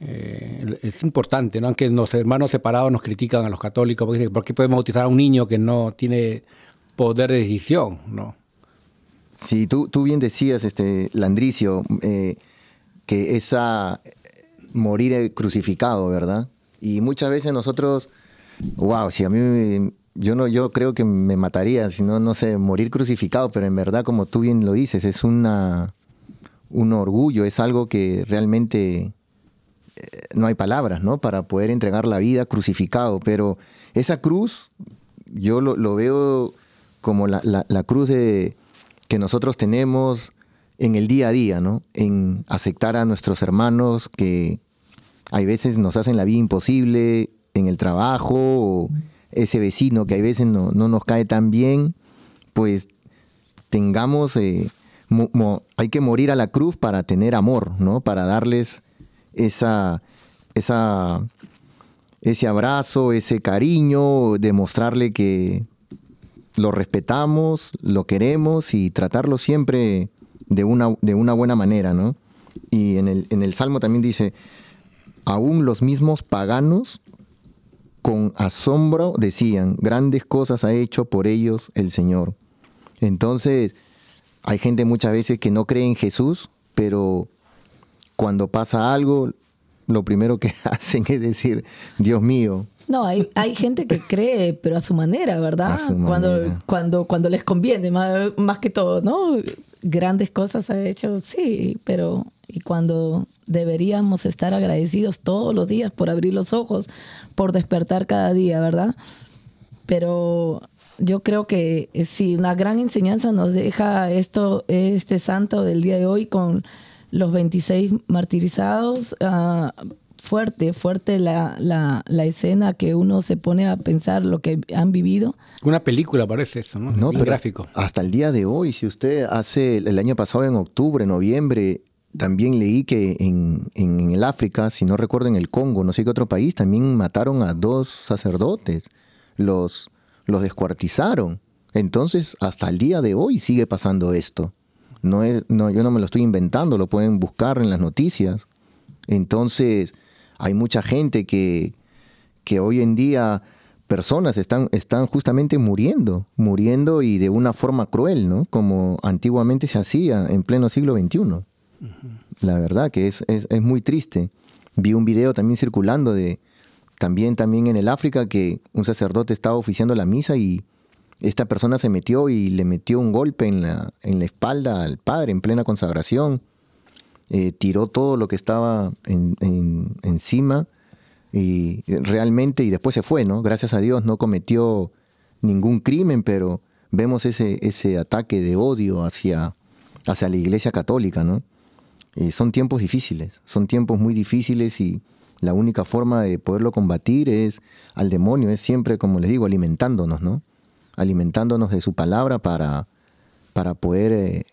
Eh, es importante, ¿no? Aunque los hermanos separados nos critican a los católicos, porque dicen, ¿por qué podemos bautizar a un niño que no tiene poder de decisión, ¿no? Sí, tú, tú bien decías, este, Landricio, eh, que esa, morir crucificado, ¿verdad? Y muchas veces nosotros, wow, si a mí, yo no, yo creo que me mataría, si no, no sé, morir crucificado, pero en verdad, como tú bien lo dices, es una, un orgullo, es algo que realmente no hay palabras, ¿no? Para poder entregar la vida crucificado, pero esa cruz, yo lo, veo como la, la cruz de, que nosotros tenemos en el día a día, ¿no? En aceptar a nuestros hermanos que hay veces nos hacen la vida imposible en el trabajo, o ese vecino que hay veces no, nos cae tan bien, pues tengamos, eh, hay que morir a la cruz para tener amor, ¿no? Para darles esa, ese abrazo, ese cariño, demostrarle que lo respetamos, lo queremos y tratarlo siempre de una, de una buena manera, ¿no? Y en el, en el Salmo también dice, Aún los mismos paganos con asombro decían, grandes cosas ha hecho por ellos el Señor. Entonces, hay gente muchas veces que no cree en Jesús, pero cuando pasa algo, lo primero que [laughs] hacen es decir, Dios mío. No, hay, hay gente que cree, pero a su manera, ¿verdad? cuando, cuando, cuando les conviene, más, más, que todo, ¿no? Grandes cosas ha hecho, sí, pero y cuando deberíamos estar agradecidos todos los días por abrir los ojos, por despertar cada día, ¿verdad? Pero yo creo que eh, sí, una gran enseñanza nos deja esto, este santo del día de hoy con los 26 martirizados. Ah, fuerte, fuerte la, la, escena que uno se pone a pensar lo que han vivido. Una película parece eso, ¿no? No, gráfico. Hasta el día de hoy, si usted hace el año pasado en octubre, noviembre, también leí que en, en, el África, si no recuerdo en el Congo, no sé qué otro país, también mataron a dos sacerdotes, los, los descuartizaron. Entonces, hasta el día de hoy sigue pasando esto. No es, no, yo no me lo estoy inventando, lo pueden buscar en las noticias. Entonces, hay mucha gente que, que hoy en día personas están, están justamente muriendo, muriendo y de una forma cruel, ¿no? Como antiguamente se hacía en pleno siglo XXI. La verdad que es, es, es, muy triste. Vi un video también circulando de, también, también en el África, que un sacerdote estaba oficiando la misa y esta persona se metió y le metió un golpe en la, en la espalda al padre en plena consagración eh, tiró todo lo que estaba encima y realmente, y después se fue, ¿no? Gracias a Dios no cometió ningún crimen, pero vemos ese, ese ataque de odio hacia, hacia la Iglesia Católica, ¿no? Eh, son tiempos difíciles, son tiempos muy difíciles y la única forma de poderlo combatir es al demonio, es siempre, como les digo, alimentándonos, ¿no? Alimentándonos de su palabra para, para poder eh,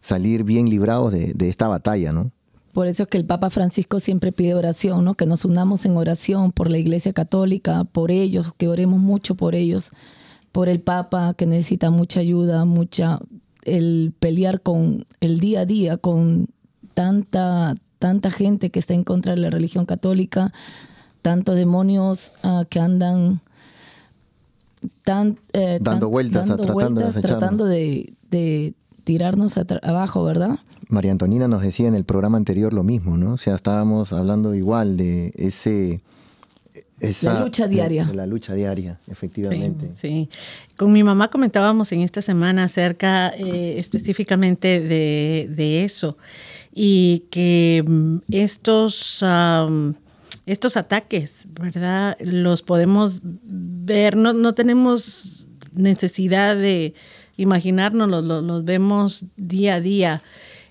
salir bien librados de, esta batalla, ¿no? Por eso es que el Papa Francisco siempre pide oración, ¿no? Que nos unamos en oración por la Iglesia Católica, por ellos, que oremos mucho por ellos, por el Papa que necesita mucha ayuda, mucha el pelear con el día a día con tanta tanta gente que está en contra de la religión católica, tantos demonios ah, que andan tan, eh, dando vueltas, tratando, de, tirarnos abajo, ¿verdad? María Antonina nos decía en el programa anterior lo mismo, ¿no? O sea, estábamos hablando igual de ese... Esa, la lucha diaria. De, la lucha diaria, efectivamente. Sí, con mi mamá comentábamos en esta semana acerca eh, específicamente de, eso y que mm, estos, estos ataques, ¿verdad? Los podemos ver, no, no tenemos necesidad de imaginarnos, los, vemos día a día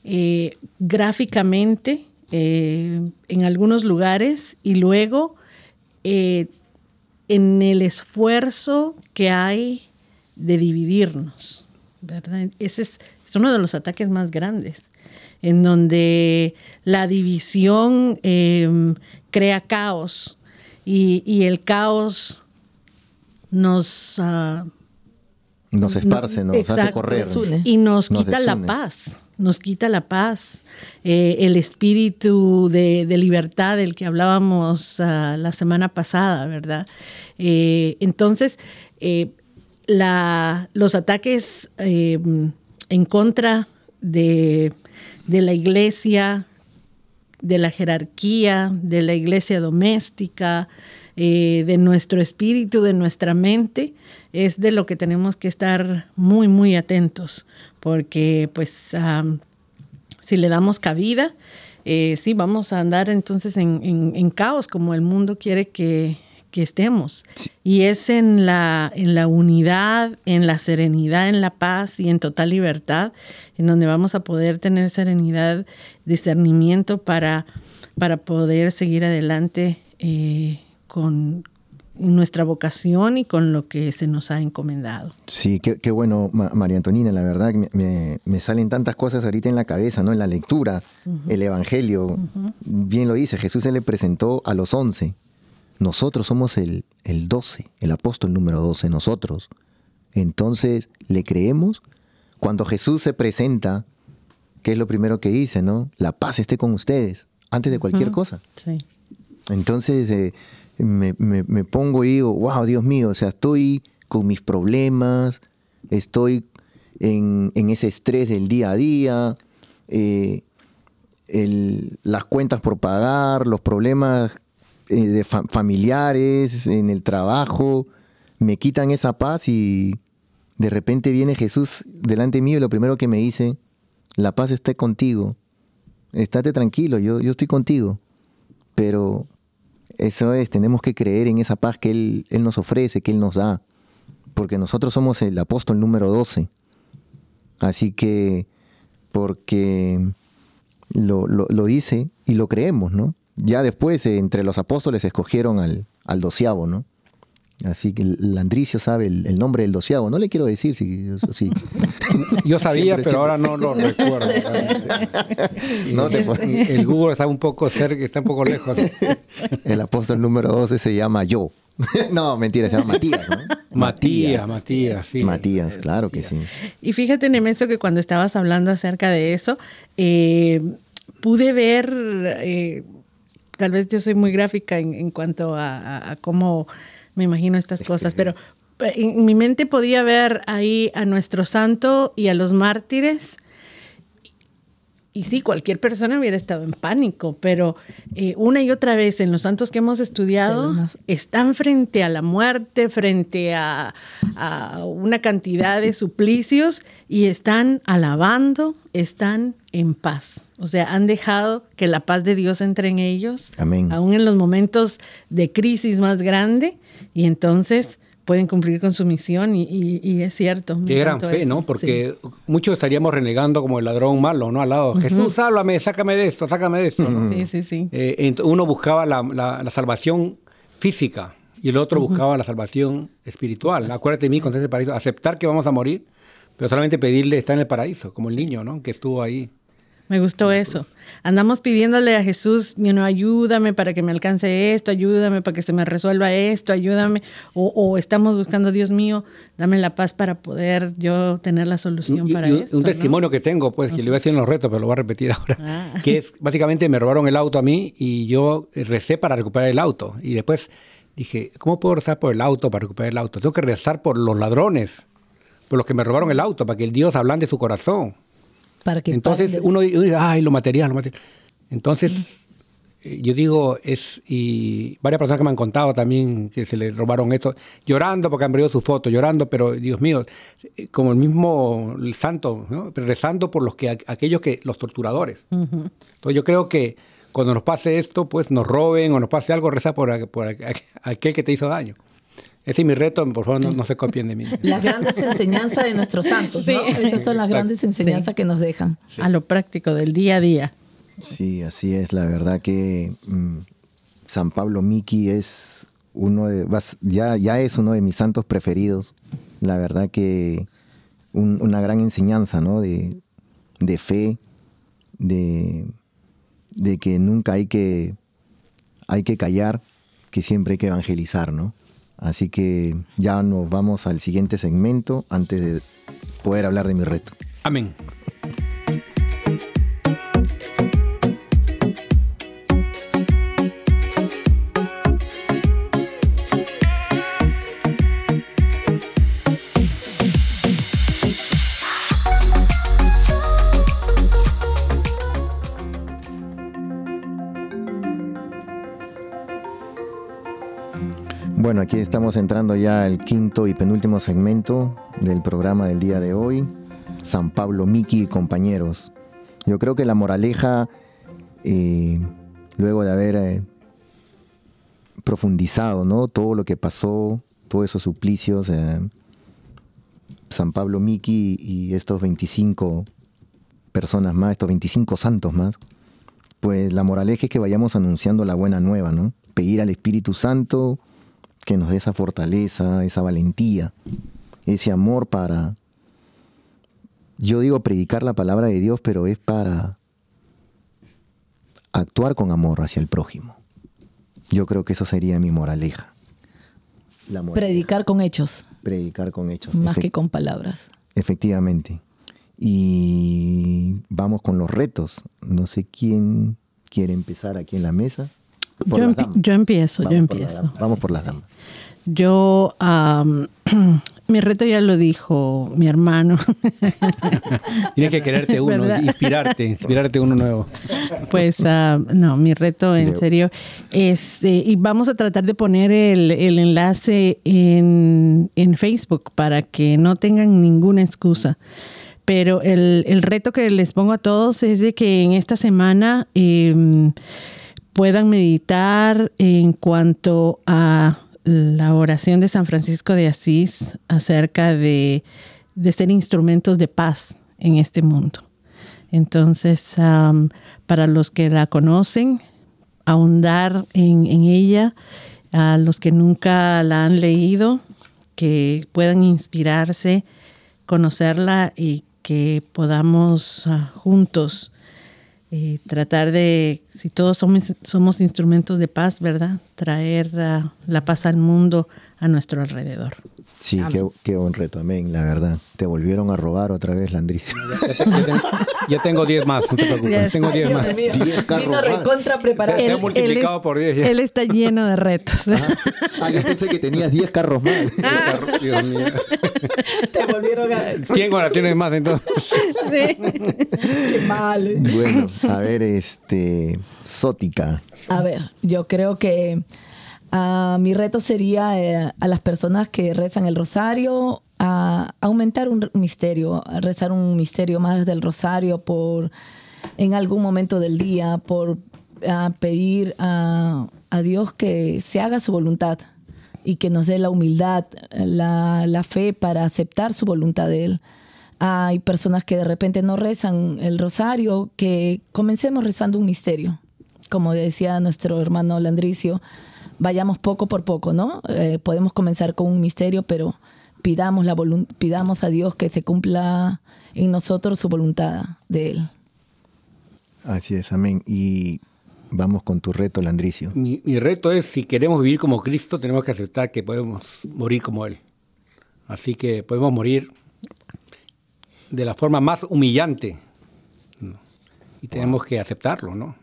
eh, gráficamente eh, en algunos lugares y luego eh, en el esfuerzo que hay de dividirnos. ¿verdad? Ese es, uno de los ataques más grandes, en donde la división em, crea caos y, el caos nos... Ah, nos esparce, nos hace correr. Y nos, quita la paz, nos quita la paz. Eh, el espíritu de, libertad del que hablábamos ah, la semana pasada, ¿verdad? Eh, entonces, eh, la, los ataques en contra de, de la iglesia, de la jerarquía, de la iglesia doméstica, de nuestro espíritu, de nuestra mente, es de lo que tenemos que estar muy, muy atentos, porque pues si le damos cabida, eh, sí, vamos a andar entonces en, caos como el mundo quiere que, estemos. Y es en la, en la unidad, en la serenidad, en la paz y en total libertad, en donde vamos a poder tener serenidad, discernimiento para, para poder seguir adelante eh, con, nuestra vocación y con lo que se nos ha encomendado. Sí, qué, bueno, María Antonina, la verdad, me, me, salen tantas cosas ahorita en la cabeza, ¿no? En la lectura, el Evangelio, bien lo dice, Jesús se le presentó a los once. Nosotros somos el, el doce, el apóstol número doce, nosotros. Entonces, ¿le creemos? Cuando Jesús se presenta, ¿qué es lo primero que dice, no? La paz esté con ustedes, antes de cualquier cosa. Sí. Entonces, eh, me, me, pongo y digo, wow, Dios mío, o sea, estoy con mis problemas, estoy en, ese estrés del día a día, eh, las cuentas por pagar, los problemas eh, de familiares, en el trabajo, me quitan esa paz y de repente viene Jesús delante mío y lo primero que me dice, la paz esté contigo, estate tranquilo, yo, yo estoy contigo. Pero eso es, tenemos que creer en esa paz que Él, Él nos ofrece, que Él nos da. Porque nosotros somos el apóstol número 12. Así que, porque lo, lo, lo dice y lo creemos, ¿no? Ya después, eh, entre los apóstoles, escogieron al, al doceavo, ¿no? Así que Landricio sabe el, nombre del doceavo. No le quiero decir si. si [laughs] Yo sabía, pero ahora no lo [laughs] recuerdo. no El Google está un poco cerca, está un poco lejos. El apóstol número 12 se llama yo. [laughs] no, mentira, se llama Matías, ¿no? Matías, Matías, sí. Matías, claro que sí. Y fíjate, Nemesio, que cuando estabas hablando acerca de eso, eh, pude ver. Eh, tal vez yo soy muy gráfica en, cuanto a cómo me imagino estas cosas, pero eh, en mi mente podía ver ahí a nuestro santo y a los mártires. Y sí, cualquier persona hubiera estado en pánico, pero eh, una y otra vez en los santos que hemos estudiado están frente a la muerte, frente a, a una cantidad de suplicios y están alabando, están en paz. O sea, han dejado que la paz de Dios entre en ellos, Amén. aún en los momentos de crisis más grande, y entonces pueden cumplir con su misión y, es cierto. Qué gran fe, ¿no? Porque muchos estaríamos renegando como el ladrón malo, ¿no? Al lado, Jesús, sálvame, sácame de esto, sácame de esto. Sí, sí, sí. Eh, uno buscaba la, salvación física y el otro buscaba la salvación espiritual. Acuérdate de mí con ese paraíso, aceptar que vamos a morir, pero solamente pedirle estar en el paraíso, como el niño, ¿no? Que estuvo ahí. Me gustó eso. Andamos pidiéndole a Jesús, you ayúdame para que me alcance esto, ayúdame para que se me resuelva esto, ayúdame. O, estamos buscando, Dios mío, dame la paz para poder yo tener la solución para esto. Un testimonio que tengo, pues, que le voy a decir en los retos, pero lo voy a repetir [laughs] ahora. Ah. Que es, básicamente me robaron el auto a mí y yo recé para recuperar el auto. Y después dije, ¿cómo puedo rezar por el auto para recuperar el auto? Tengo que rezar por los ladrones, por los que me robaron el auto, para que el Dios de su corazón. Entonces uno, dice, ay, lo material, lo material. Entonces, eh, yo digo, es, y varias personas que me han contado también que se le robaron esto, llorando porque han perdido su foto, llorando, pero Dios mío, eh, como el mismo el santo, rezando por los que aquellos que, los torturadores. Entonces yo creo que cuando nos pase esto, pues nos roben o nos pase algo, reza por, por aquel que te hizo daño. Ese es mi reto, por favor, no, se copien de mí. [laughs] Las grandes enseñanzas de nuestros santos, ¿no? Esas son las grandes enseñanzas que nos dejan. A lo práctico, del día a día. Sí, así es. La verdad que mm, San Pablo Miki es uno de, ya, ya es uno de mis santos preferidos. La verdad que una gran enseñanza, ¿no? De, de fe, de, de que nunca hay que, hay que callar, que siempre hay que evangelizar, ¿no? Así que ya nos vamos al siguiente segmento antes de poder hablar de mi reto. Amén. Bueno, aquí estamos entrando ya al quinto y penúltimo segmento del programa del día de hoy. San Pablo Miki y compañeros. Yo creo que la moraleja, eh, luego de haber eh, profundizado ¿no? todo lo que pasó, todos esos suplicios, eh, San Pablo Miki y estos 25 personas más, estos 25 santos más, pues la moraleja es que vayamos anunciando la buena nueva, ¿no? Pedir al Espíritu Santo que nos dé esa fortaleza, esa valentía, ese amor para, yo digo predicar la palabra de Dios, pero es para actuar con amor hacia el prójimo. Yo creo que eso sería mi moraleja. Predicar con hechos. Predicar con hechos. Más que con palabras. Efectivamente. Y vamos con los retos. No sé quién quiere empezar aquí en la mesa. Yo, empiezo, yo empiezo. Vamos por las damas. Yo, [clears throat] mi reto ya lo dijo mi hermano. [laughs] Tienes que quererte uno, inspirarte, inspirarte uno nuevo. Pues no, mi reto en serio es, eh, y vamos a tratar de poner el, enlace en, en Facebook para que no tengan ninguna excusa pero el, reto que les pongo a todos es de que en esta semana em, puedan meditar en cuanto a la oración de San Francisco de Asís acerca de, ser instrumentos de paz en este mundo. Entonces, para los que la conocen, ahondar en, en, ella, a los que nunca la han leído, que puedan inspirarse, conocerla y que podamos ah, juntos eh, tratar de, si todos somos, somos instrumentos de paz, ¿verdad? Traer ah, la paz al mundo a nuestro alrededor. Sí, qué, qué, buen reto, amén, la verdad. Te volvieron a robar otra vez, Landricio. Ya, tengo 10 más, no te preocupes. tengo 10 más. Vino recontra preparado. Se, ha multiplicado por 10 Él está lleno de retos. Ah, yo pensé que tenías 10 carros más. [laughs] Dios mío. Te volvieron a... 100 oraciones más, entonces. Sí. Qué mal. Bueno, a ver, este... Sótica. A ver, yo creo que Uh, mi reto sería eh, a las personas que rezan el rosario aumentar un misterio, rezar un misterio más del rosario por en algún momento del día, por pedir a, a, Dios que se haga su voluntad y que nos dé la humildad, la, la fe para aceptar su voluntad de Él. Hay personas que de repente no rezan el rosario, que comencemos rezando un misterio, como decía nuestro hermano Landricio vayamos poco por poco, ¿no? Eh, podemos comenzar con un misterio, pero pidamos, la pidamos a Dios que se cumpla en nosotros su voluntad de Él. Así es, amén. Y vamos con tu reto, Landricio. Mi, mi, reto es, si queremos vivir como Cristo, tenemos que aceptar que podemos morir como Él. Así que podemos morir de la forma más humillante. Y tenemos que aceptarlo, ¿no?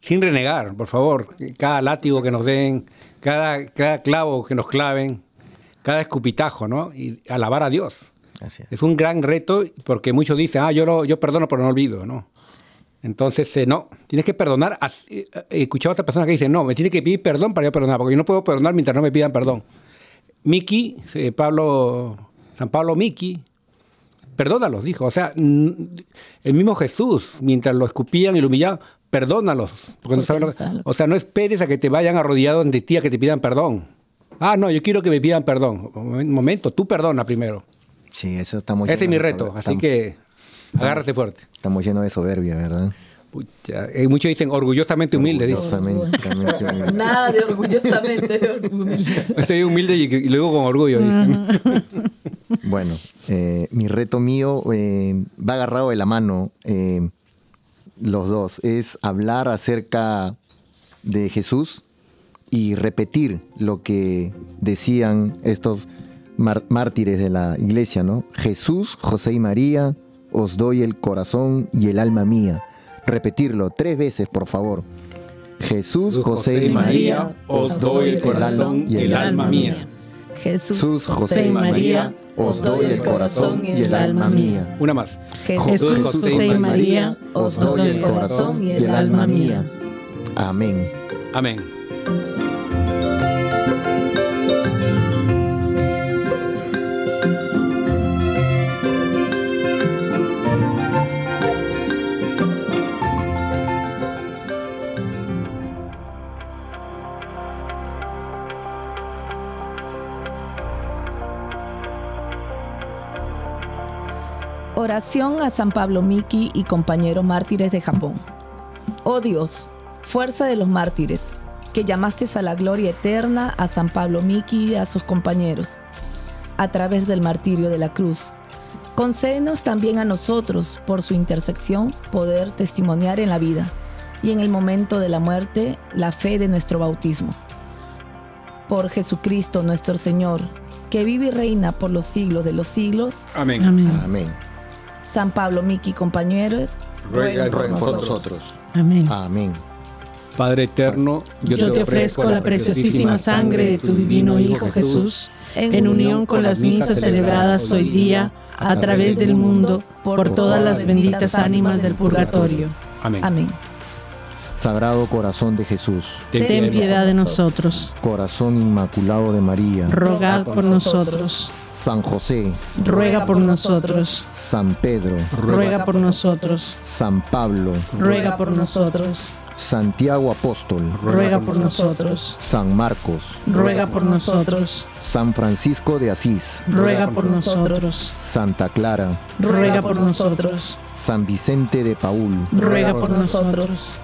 Sin renegar, por favor. Cada látigo que nos den, cada, cada clavo que nos claven, cada escupitajo, ¿no? Y alabar a Dios. Es un gran reto porque muchos dicen, ah, yo, yo perdono pero no olvido, ¿no? Entonces, eh, no, tienes que perdonar. Eh, he escuchado a otra persona que dice, no, me tiene que pedir perdón para yo perdonar, porque yo no puedo perdonar mientras no me pidan perdón. Miki, eh, Pablo, San Pablo Miki, perdónalos, dijo. O sea, el mismo Jesús, mientras lo escupían y lo humillaban, perdónalos. Porque no o sea, no esperes a que te vayan arrodillados ante ti a que te pidan perdón. Ah, no, yo quiero que me pidan perdón. Un momento, tú perdona primero. Sí, eso está muy Ese es mi reto, así que agárrate fuerte. Estamos llenos de soberbia, ¿verdad? Pucha, eh, muchos dicen orgullosamente humilde. Orgullosamente humilde. [laughs] Nada de orgullosamente humilde. Estoy humilde y, luego con orgullo. Dicen. bueno, eh, mi reto mío eh, va agarrado de la mano los dos, es hablar acerca de Jesús y repetir lo que decían estos mártires de la iglesia, ¿no? Jesús, José y María, os doy el corazón y el alma mía. Repetirlo tres veces, por favor. Jesús, José, y María, os doy el corazón y el alma mía. Jesús, José y María, os doy el corazón y el alma mía. Una más. Jesús, José y María, os doy el corazón y el alma mía. Amén. Amén. Oración a San Pablo Miki y compañeros mártires de Japón. Oh Dios, fuerza de los mártires, que llamaste a la gloria eterna a San Pablo Miki y a sus compañeros, a través del martirio de la cruz. Concédenos también a nosotros, por su intersección, poder testimoniar en la vida y en el momento de la muerte la fe de nuestro bautismo. Por Jesucristo nuestro Señor, que vive y reina por los siglos de los siglos. Amén. Amén. San Pablo, Miki, compañeros, rueguen por, nosotros. Amén. Amén. Padre eterno, yo, te ofrezco la preciosísima sangre de tu divino Hijo Jesús, en unión con las misas celebradas hoy día a través del mundo por todas las benditas ánimas del purgatorio. Amén. Amén. Sagrado Corazón de Jesús, ten piedad de nosotros. Corazón Inmaculado de María, Rogad por nosotros. San José, Ruega por nosotros. San Pedro, Ruega por nosotros. San Pablo, Ruega por nosotros. Santiago Apóstol, Ruega por nosotros. San Marcos, Ruega por nosotros. San Francisco de Asís, Ruega por nosotros. Santa Clara, Ruega por nosotros. San Vicente de Paul, Ruega por nosotros.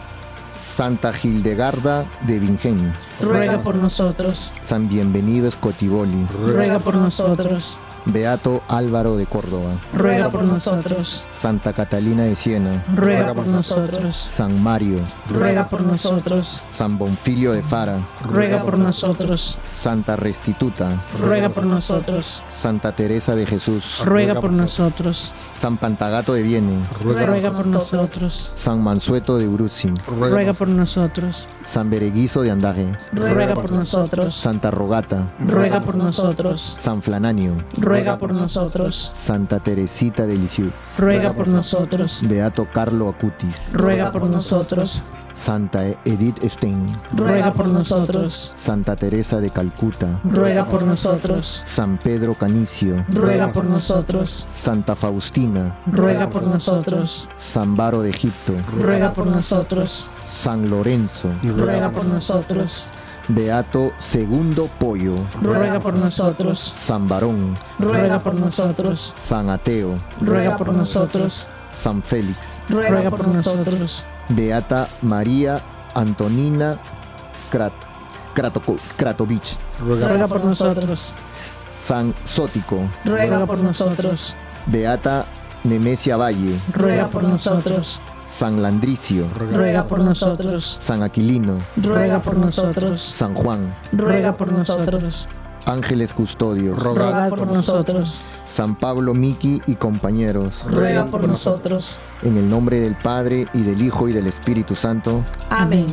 Santa Hildegarda de Bingen, Ruega por nosotros. San Bienvenido Escotiboli, Ruega por nosotros. Beato Álvaro de Córdoba, Ruega por nosotros. Santa Catalina de Siena, Ruega por nosotros. San Mario, Ruega por nosotros. San Bonfilio de Fara, Ruega por nosotros. Santa Restituta, Ruega por nosotros. Santa Teresa de Jesús, Ruega por nosotros. San Pantagato de Viene, Ruega por nosotros. San Mansueto de Uruzzi, Ruega por nosotros. San Bereguizo de Andaje, Ruega por nosotros. Santa Rogata, Ruega por nosotros. San Flananio, Ruega por nosotros. Santa Teresita de Lisieux, Ruega por nosotros. Beato Carlo Acutis, Ruega por nosotros. Santa Edith Stein, Ruega por nosotros. Santa Teresa de Calcuta, Ruega por nosotros. San Pedro Canicio, Ruega por nosotros. Santa Faustina, Ruega por nosotros. San Baro de Egipto, Ruega por nosotros. San Lorenzo, Ruega por nosotros. Beato Segundo Pollo, Ruega por nosotros. San Barón, Ruega por nosotros. San Ateo, Ruega por nosotros. San Félix, Ruega por nosotros. Beata María Antonina Krat, Kratoko- Kratovich, Ruega por nosotros. San Sótico, Ruega por nosotros. Beata Nemesia Valle, Ruega por nosotros. San Landricio, Ruega por nosotros. San Aquilino, Ruega por nosotros. San Juan, Ruega por nosotros. Ángeles Custodios, Ruega por nosotros. San Pablo Miki y compañeros, Ruega por nosotros. en el nombre del Padre y del Hijo y del Espíritu Santo. Amén.